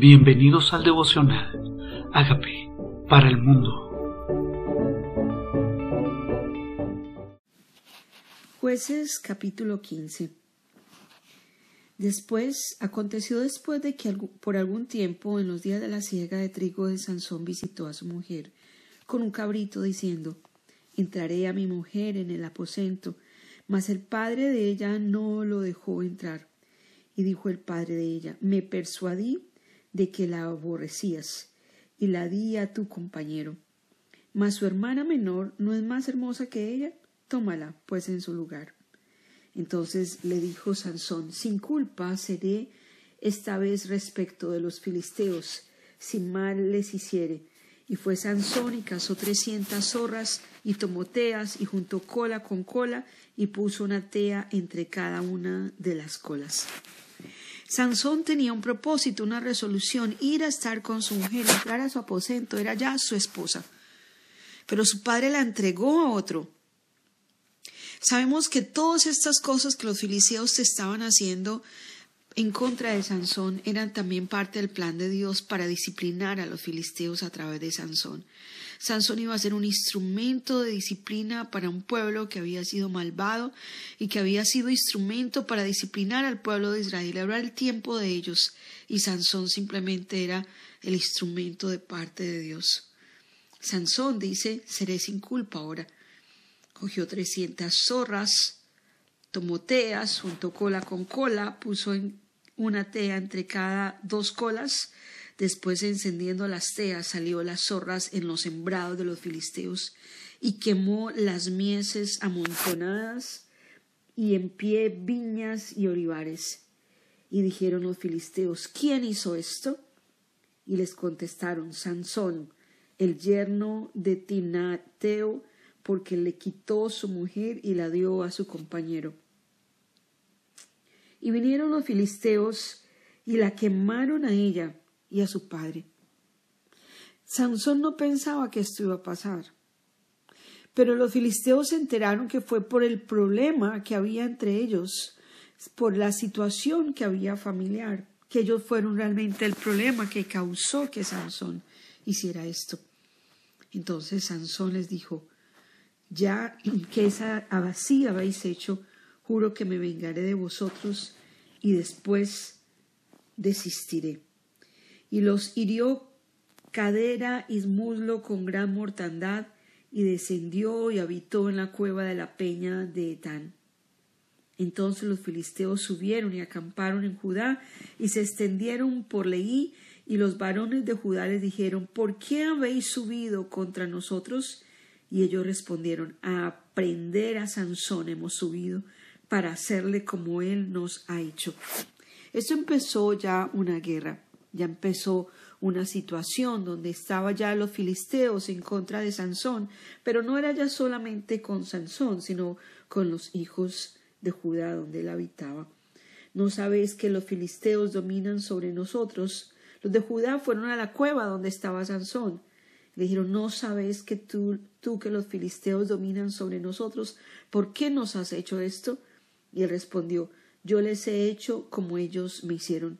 Bienvenidos al devocional. Hágame para el mundo. Jueces capítulo 15 Después, aconteció después de que por algún tiempo, en los días de la siega de trigo de Sansón, visitó a su mujer con un cabrito diciendo, entraré a mi mujer en el aposento, mas el padre de ella no lo dejó entrar. Y dijo el padre de ella, me persuadí de que la aborrecías, y la di a tu compañero. Mas su hermana menor no es más hermosa que ella, tómala, pues, en su lugar. Entonces le dijo Sansón, sin culpa seré esta vez respecto de los filisteos, si mal les hiciere. Y fue Sansón y cazó trescientas zorras y tomoteas y juntó cola con cola y puso una tea entre cada una de las colas. Sansón tenía un propósito, una resolución, ir a estar con su mujer, entrar a su aposento, era ya su esposa. Pero su padre la entregó a otro. Sabemos que todas estas cosas que los filisteos estaban haciendo en contra de Sansón eran también parte del plan de Dios para disciplinar a los filisteos a través de Sansón. Sansón iba a ser un instrumento de disciplina para un pueblo que había sido malvado y que había sido instrumento para disciplinar al pueblo de Israel. Era el tiempo de ellos y Sansón simplemente era el instrumento de parte de Dios. Sansón dice, seré sin culpa ahora. Cogió trescientas zorras, tomó teas, juntó cola con cola, puso en una tea entre cada dos colas, Después, encendiendo las teas, salió las zorras en los sembrados de los filisteos y quemó las mieses amontonadas y en pie viñas y olivares. Y dijeron los filisteos, ¿quién hizo esto? Y les contestaron, Sansón, el yerno de Tinateo, porque le quitó su mujer y la dio a su compañero. Y vinieron los filisteos y la quemaron a ella y a su padre. Sansón no pensaba que esto iba a pasar. Pero los filisteos se enteraron que fue por el problema que había entre ellos, por la situación que había familiar, que ellos fueron realmente el problema que causó que Sansón hiciera esto. Entonces Sansón les dijo, ya que esa así habéis hecho, juro que me vengaré de vosotros y después desistiré y los hirió cadera y muslo con gran mortandad, y descendió y habitó en la cueva de la peña de Etán. Entonces los filisteos subieron y acamparon en Judá y se extendieron por Leí, y los varones de Judá les dijeron, ¿por qué habéis subido contra nosotros? Y ellos respondieron, a aprender a Sansón hemos subido para hacerle como él nos ha hecho. Esto empezó ya una guerra. Ya empezó una situación donde estaba ya los filisteos en contra de Sansón, pero no era ya solamente con Sansón, sino con los hijos de Judá donde él habitaba. ¿No sabéis que los filisteos dominan sobre nosotros? Los de Judá fueron a la cueva donde estaba Sansón. Le dijeron, ¿no sabes que tú, tú que los filisteos dominan sobre nosotros? ¿Por qué nos has hecho esto? Y él respondió, yo les he hecho como ellos me hicieron.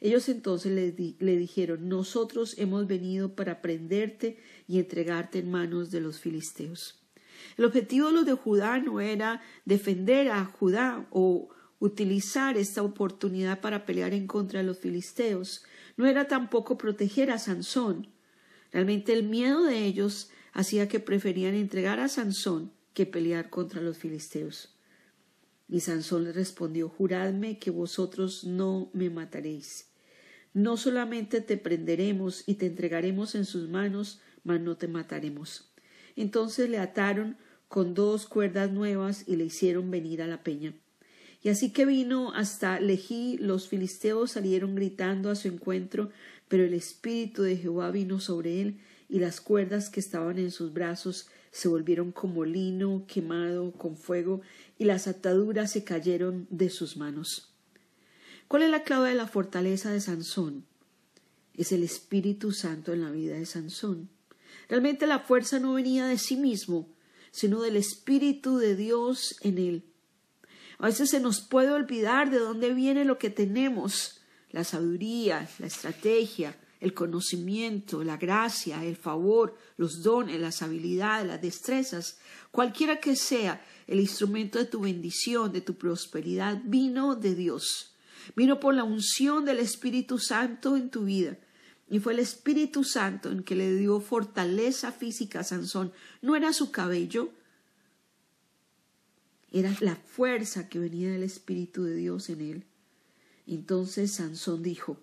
Ellos entonces le, dijeron, nosotros hemos venido para prenderte y entregarte en manos de los filisteos. El objetivo de los de Judá no era defender a Judá o utilizar esta oportunidad para pelear en contra de los filisteos, no era tampoco proteger a Sansón. Realmente el miedo de ellos hacía que preferían entregar a Sansón que pelear contra los filisteos. Y Sansón le respondió, Juradme que vosotros no me mataréis. No solamente te prenderemos y te entregaremos en sus manos, mas no te mataremos. Entonces le ataron con dos cuerdas nuevas y le hicieron venir a la peña. Y así que vino hasta Lejí, los filisteos salieron gritando a su encuentro, pero el espíritu de Jehová vino sobre él, y las cuerdas que estaban en sus brazos se volvieron como lino quemado con fuego, y las ataduras se cayeron de sus manos. ¿Cuál es la clave de la fortaleza de Sansón? Es el Espíritu Santo en la vida de Sansón. Realmente la fuerza no venía de sí mismo, sino del Espíritu de Dios en él. A veces se nos puede olvidar de dónde viene lo que tenemos, la sabiduría, la estrategia, el conocimiento, la gracia, el favor, los dones, las habilidades, las destrezas, cualquiera que sea el instrumento de tu bendición, de tu prosperidad, vino de Dios. Vino por la unción del Espíritu Santo en tu vida. Y fue el Espíritu Santo en que le dio fortaleza física a Sansón. No era su cabello, era la fuerza que venía del Espíritu de Dios en él. Entonces Sansón dijo,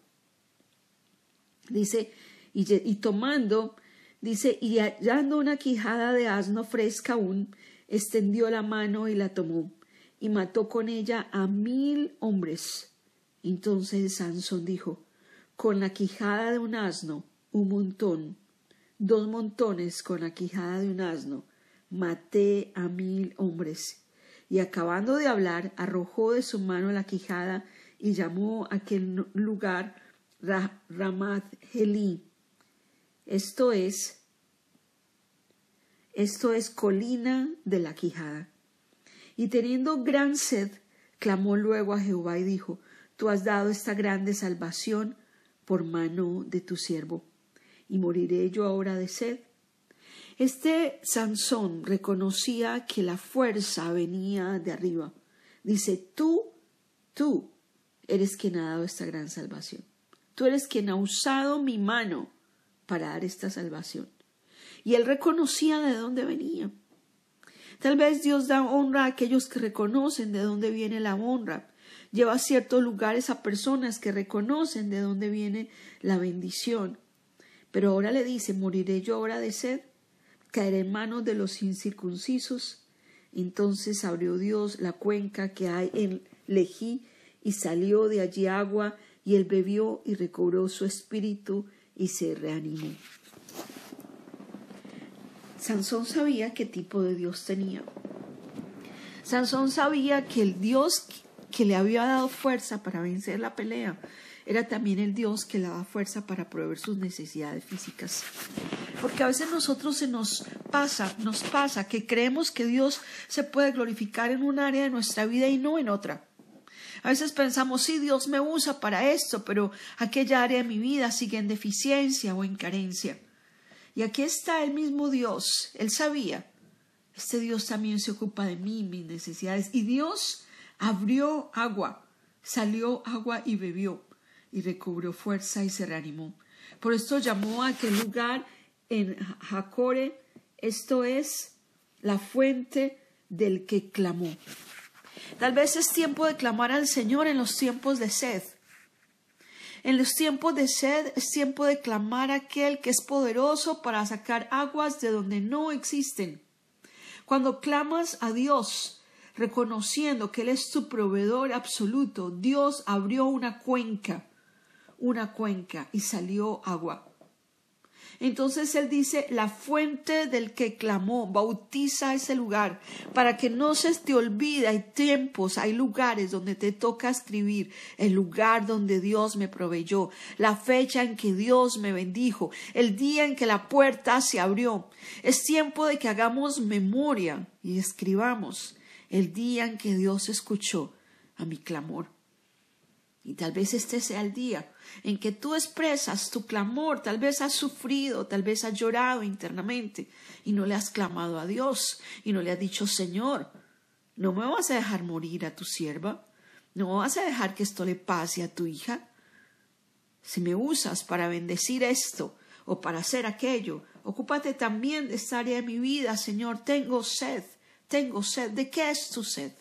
dice, y, tomando, dice, y hallando una quijada de asno fresca aún, extendió la mano y la tomó, y mató con ella a mil hombres. Entonces Sansón dijo, con la quijada de un asno, un montón, dos montones con la quijada de un asno, maté a mil hombres. Y acabando de hablar, arrojó de su mano la quijada y llamó a aquel lugar Ramat Helí. Esto es, esto es colina de la quijada. Y teniendo gran sed, clamó luego a Jehová y dijo, Tú has dado esta grande salvación por mano de tu siervo, y moriré yo ahora de sed. Este Sansón reconocía que la fuerza venía de arriba. Dice, tú, tú eres quien ha dado esta gran salvación. Tú eres quien ha usado mi mano para dar esta salvación. Y él reconocía de dónde venía. Tal vez Dios da honra a aquellos que reconocen de dónde viene la honra. Lleva a ciertos lugares a personas que reconocen de dónde viene la bendición. Pero ahora le dice, moriré yo ahora de sed, caeré en manos de los incircuncisos. Entonces abrió Dios la cuenca que hay en Lejí y salió de allí agua, y él bebió y recobró su espíritu y se reanimó. Sansón sabía qué tipo de Dios tenía. Sansón sabía que el Dios que le había dado fuerza para vencer la pelea era también el Dios que le daba fuerza para proveer sus necesidades físicas. Porque a veces nosotros se nos pasa, nos pasa que creemos que Dios se puede glorificar en un área de nuestra vida y no en otra. A veces pensamos, sí, Dios me usa para esto, pero aquella área de mi vida sigue en deficiencia o en carencia. Y aquí está el mismo Dios. Él sabía. Este Dios también se ocupa de mí, mis necesidades. Y Dios abrió agua, salió agua y bebió, y recobró fuerza y se reanimó. Por esto llamó a aquel lugar en Jacore, esto es la fuente del que clamó. Tal vez es tiempo de clamar al Señor en los tiempos de sed. En los tiempos de sed es tiempo de clamar a aquel que es poderoso para sacar aguas de donde no existen. Cuando clamas a Dios, reconociendo que Él es tu proveedor absoluto, Dios abrió una cuenca, una cuenca y salió agua. Entonces él dice, la fuente del que clamó, bautiza ese lugar para que no se te olvide. Hay tiempos, hay lugares donde te toca escribir el lugar donde Dios me proveyó, la fecha en que Dios me bendijo, el día en que la puerta se abrió. Es tiempo de que hagamos memoria y escribamos el día en que Dios escuchó a mi clamor. Y tal vez este sea el día en que tú expresas tu clamor, tal vez has sufrido, tal vez has llorado internamente y no le has clamado a Dios y no le has dicho, Señor, no me vas a dejar morir a tu sierva, no vas a dejar que esto le pase a tu hija. Si me usas para bendecir esto o para hacer aquello, ocúpate también de esta área de mi vida, Señor, tengo sed, tengo sed. ¿De qué es tu sed?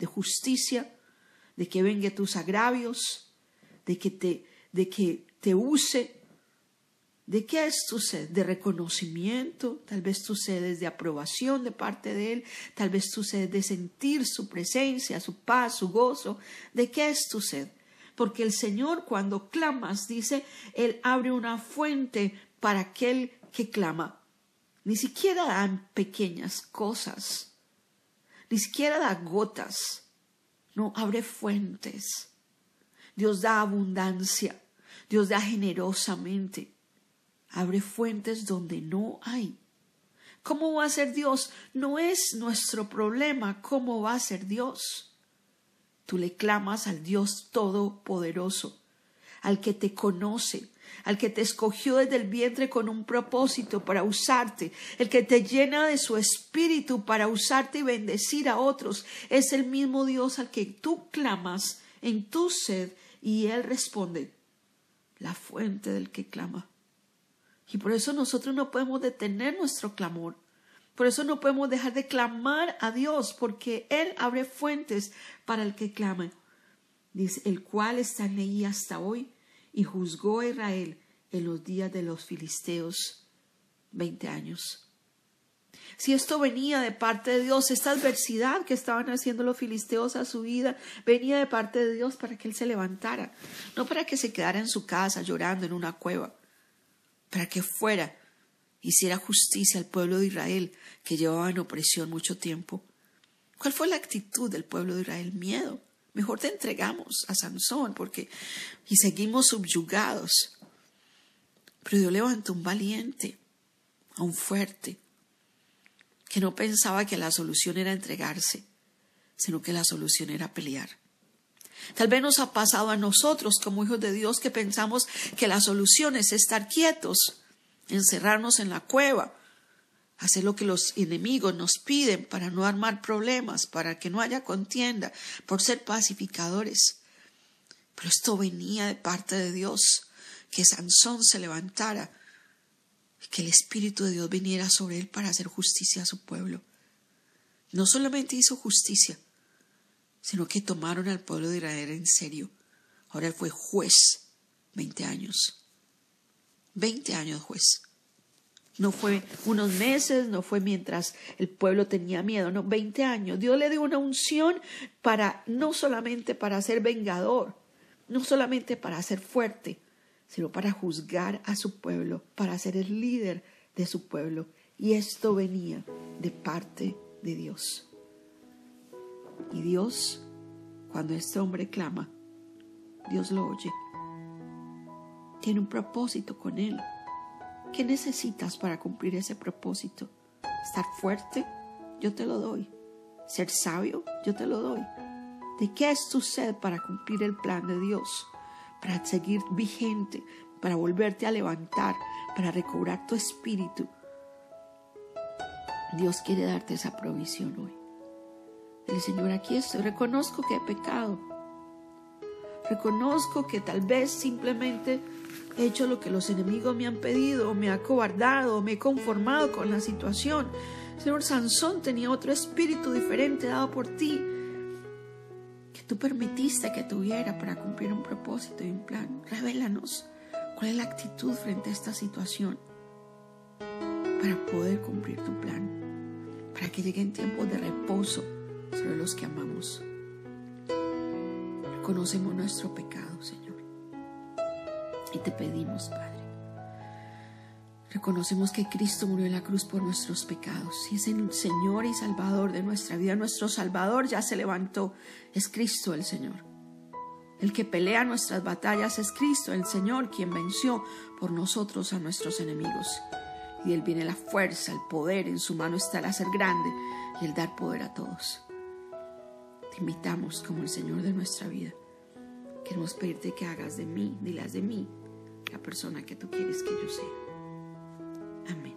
¿De justicia? ¿De que venga tus agravios? de que te, de que te use. ¿De qué es tu sed? ¿De reconocimiento? Tal vez tu sed es de aprobación de parte de Él, tal vez tu sed de sentir su presencia, su paz, su gozo. ¿De qué es tu sed? Porque el Señor cuando clamas, dice, Él abre una fuente para aquel que clama. Ni siquiera dan pequeñas cosas, ni siquiera da gotas, no, abre fuentes Dios da abundancia, Dios da generosamente. Abre fuentes donde no hay. ¿Cómo va a ser Dios? No es nuestro problema cómo va a ser Dios. Tú le clamas al Dios Todopoderoso, al que te conoce, al que te escogió desde el vientre con un propósito para usarte, el que te llena de su espíritu para usarte y bendecir a otros, es el mismo Dios al que tú clamas en tu sed y Él responde, la fuente del que clama. Y por eso nosotros no podemos detener nuestro clamor. Por eso no podemos dejar de clamar a Dios, porque Él abre fuentes para el que clama. Dice, el cual está en ahí hasta hoy y juzgó a Israel en los días de los filisteos veinte años. Si esto venía de parte de Dios, esta adversidad que estaban haciendo los filisteos a su vida, venía de parte de Dios para que Él se levantara, no para que se quedara en su casa llorando en una cueva, para que fuera, hiciera justicia al pueblo de Israel que llevaba en opresión mucho tiempo. ¿Cuál fue la actitud del pueblo de Israel? Miedo. Mejor te entregamos a Sansón porque y seguimos subyugados. Pero Dios levantó un valiente, a un fuerte, que no pensaba que la solución era entregarse, sino que la solución era pelear. Tal vez nos ha pasado a nosotros como hijos de Dios que pensamos que la solución es estar quietos, encerrarnos en la cueva, hacer lo que los enemigos nos piden para no armar problemas, para que no haya contienda, por ser pacificadores. Pero esto venía de parte de Dios, que Sansón se levantara y que el Espíritu de Dios viniera sobre él para hacer justicia a su pueblo. No solamente hizo justicia, sino que tomaron al pueblo de Israel en serio. Ahora él fue juez, veinte años. Veinte años juez. No fue unos meses, no fue mientras el pueblo tenía miedo, no, veinte años. Dios le dio una unción para, no solamente para ser vengador, no solamente para ser fuerte, sino para juzgar a su pueblo, para ser el líder de su pueblo. Y esto venía de parte de Dios. Y Dios, cuando este hombre clama, Dios lo oye. Tiene un propósito con él. ¿Qué necesitas para cumplir ese propósito? ¿Estar fuerte? Yo te lo doy. ¿Ser sabio? Yo te lo doy. ¿De qué es tu sed para cumplir el plan de Dios? Para seguir vigente, para volverte a levantar, para recobrar tu espíritu. Dios quiere darte esa provisión hoy. El Señor, aquí estoy. Reconozco que he pecado. Reconozco que tal vez simplemente he hecho lo que los enemigos me han pedido, me ha cobardado, me he conformado con la situación. Señor Sansón tenía otro espíritu diferente dado por ti, que tú permitiste que tuviera para cumplir un propósito y un plan. Revélanos cuál es la actitud frente a esta situación para poder cumplir tu plan, para que lleguen tiempos de reposo sobre los que amamos. Reconocemos nuestro pecado, Señor. Y te pedimos, Padre. Reconocemos que Cristo murió en la cruz por nuestros pecados y es el Señor y Salvador de nuestra vida. Nuestro Salvador ya se levantó. Es Cristo el Señor. El que pelea nuestras batallas es Cristo, el Señor, quien venció por nosotros a nuestros enemigos. Y Él viene la fuerza, el poder, en su mano está el hacer grande y el dar poder a todos. Te invitamos como el Señor de nuestra vida. Queremos pedirte que hagas de mí, dilas de mí, la persona que tú quieres que yo sea. Amén.